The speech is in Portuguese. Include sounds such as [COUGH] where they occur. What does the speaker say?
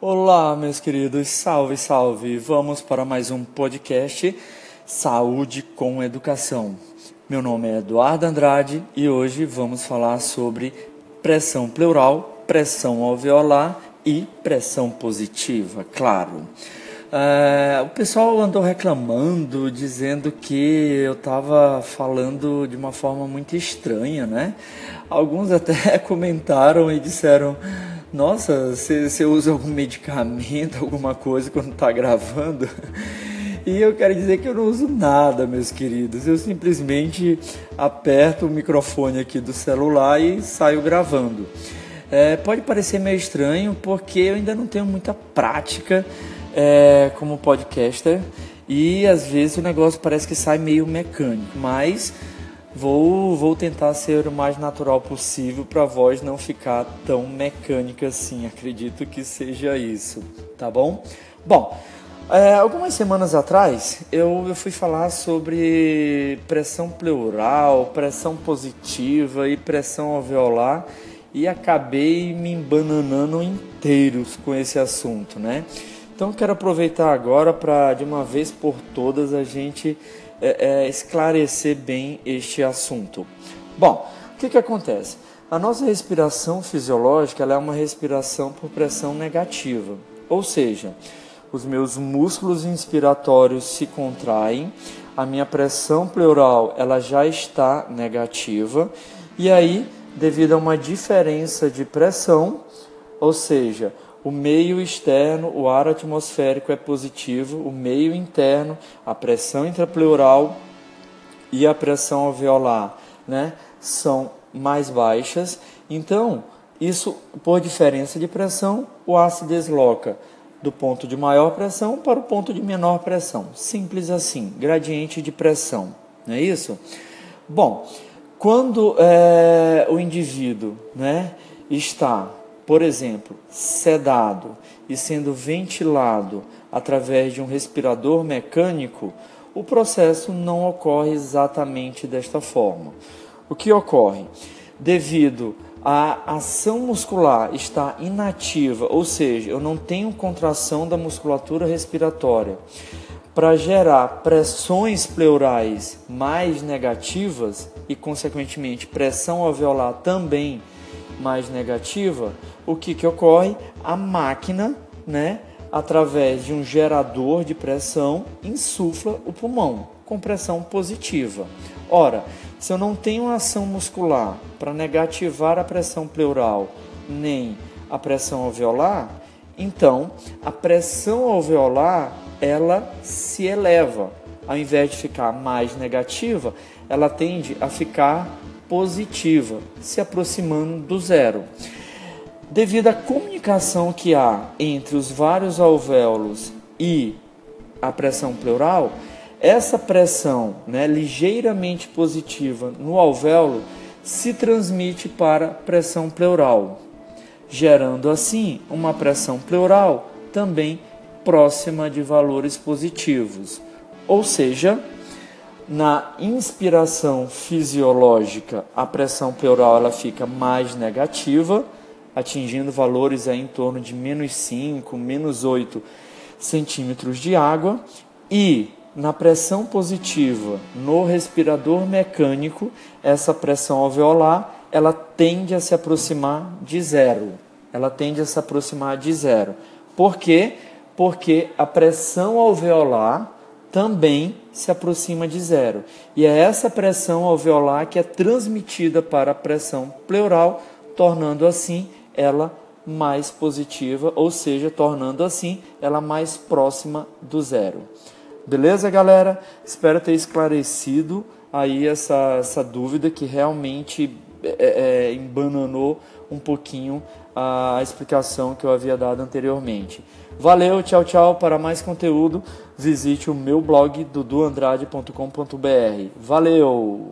Olá, meus queridos, salve, salve! Vamos para mais um podcast Saúde com Educação. Meu nome é Eduardo Andrade e hoje vamos falar sobre pressão pleural, pressão alveolar e pressão positiva, claro. É, o pessoal andou reclamando, dizendo que eu estava falando de uma forma muito estranha, né? Alguns [LAUGHS] até comentaram e disseram nossa, você usa algum medicamento, [LAUGHS] alguma coisa quando está gravando? E eu quero dizer que eu não uso nada, meus queridos. Eu simplesmente aperto o microfone aqui do celular e saio gravando. É, pode parecer meio estranho porque eu ainda não tenho muita prática é, como podcaster e às vezes o negócio parece que sai meio mecânico, mas Vou, vou tentar ser o mais natural possível para a voz não ficar tão mecânica assim. Acredito que seja isso, tá bom? Bom, é, algumas semanas atrás eu, eu fui falar sobre pressão pleural, pressão positiva e pressão alveolar e acabei me embananando inteiros com esse assunto, né? Então quero aproveitar agora para de uma vez por todas a gente é, é, esclarecer bem este assunto. Bom, o que, que acontece? A nossa respiração fisiológica é uma respiração por pressão negativa, ou seja, os meus músculos inspiratórios se contraem, a minha pressão pleural ela já está negativa e aí, devido a uma diferença de pressão, ou seja, o meio externo, o ar atmosférico é positivo, o meio interno, a pressão intrapleural e a pressão alveolar, né, são mais baixas. Então, isso por diferença de pressão, o ar se desloca do ponto de maior pressão para o ponto de menor pressão. Simples assim, gradiente de pressão, não é isso? Bom, quando é, o indivíduo né, está por exemplo, sedado e sendo ventilado através de um respirador mecânico, o processo não ocorre exatamente desta forma. O que ocorre? Devido à ação muscular estar inativa, ou seja, eu não tenho contração da musculatura respiratória, para gerar pressões pleurais mais negativas e, consequentemente, pressão alveolar também mais negativa, o que, que ocorre? A máquina, né, através de um gerador de pressão, insufla o pulmão com pressão positiva. Ora, se eu não tenho ação muscular para negativar a pressão pleural nem a pressão alveolar, então a pressão alveolar ela se eleva. Ao invés de ficar mais negativa, ela tende a ficar positiva, se aproximando do zero. Devido à comunicação que há entre os vários alvéolos e a pressão pleural, essa pressão né, ligeiramente positiva no alvéolo se transmite para pressão pleural, gerando assim uma pressão pleural também próxima de valores positivos. Ou seja, na inspiração fisiológica, a pressão pleural ela fica mais negativa, atingindo valores aí em torno de menos 5, menos 8 centímetros de água. E na pressão positiva, no respirador mecânico, essa pressão alveolar ela tende a se aproximar de zero. Ela tende a se aproximar de zero. Por quê? Porque a pressão alveolar também se aproxima de zero. E é essa pressão alveolar que é transmitida para a pressão pleural, tornando assim ela mais positiva, ou seja, tornando assim ela mais próxima do zero. Beleza, galera? Espero ter esclarecido aí essa, essa dúvida que realmente é, é, embananou um pouquinho a explicação que eu havia dado anteriormente. Valeu, tchau, tchau. Para mais conteúdo, visite o meu blog duduandrade.com.br. Valeu!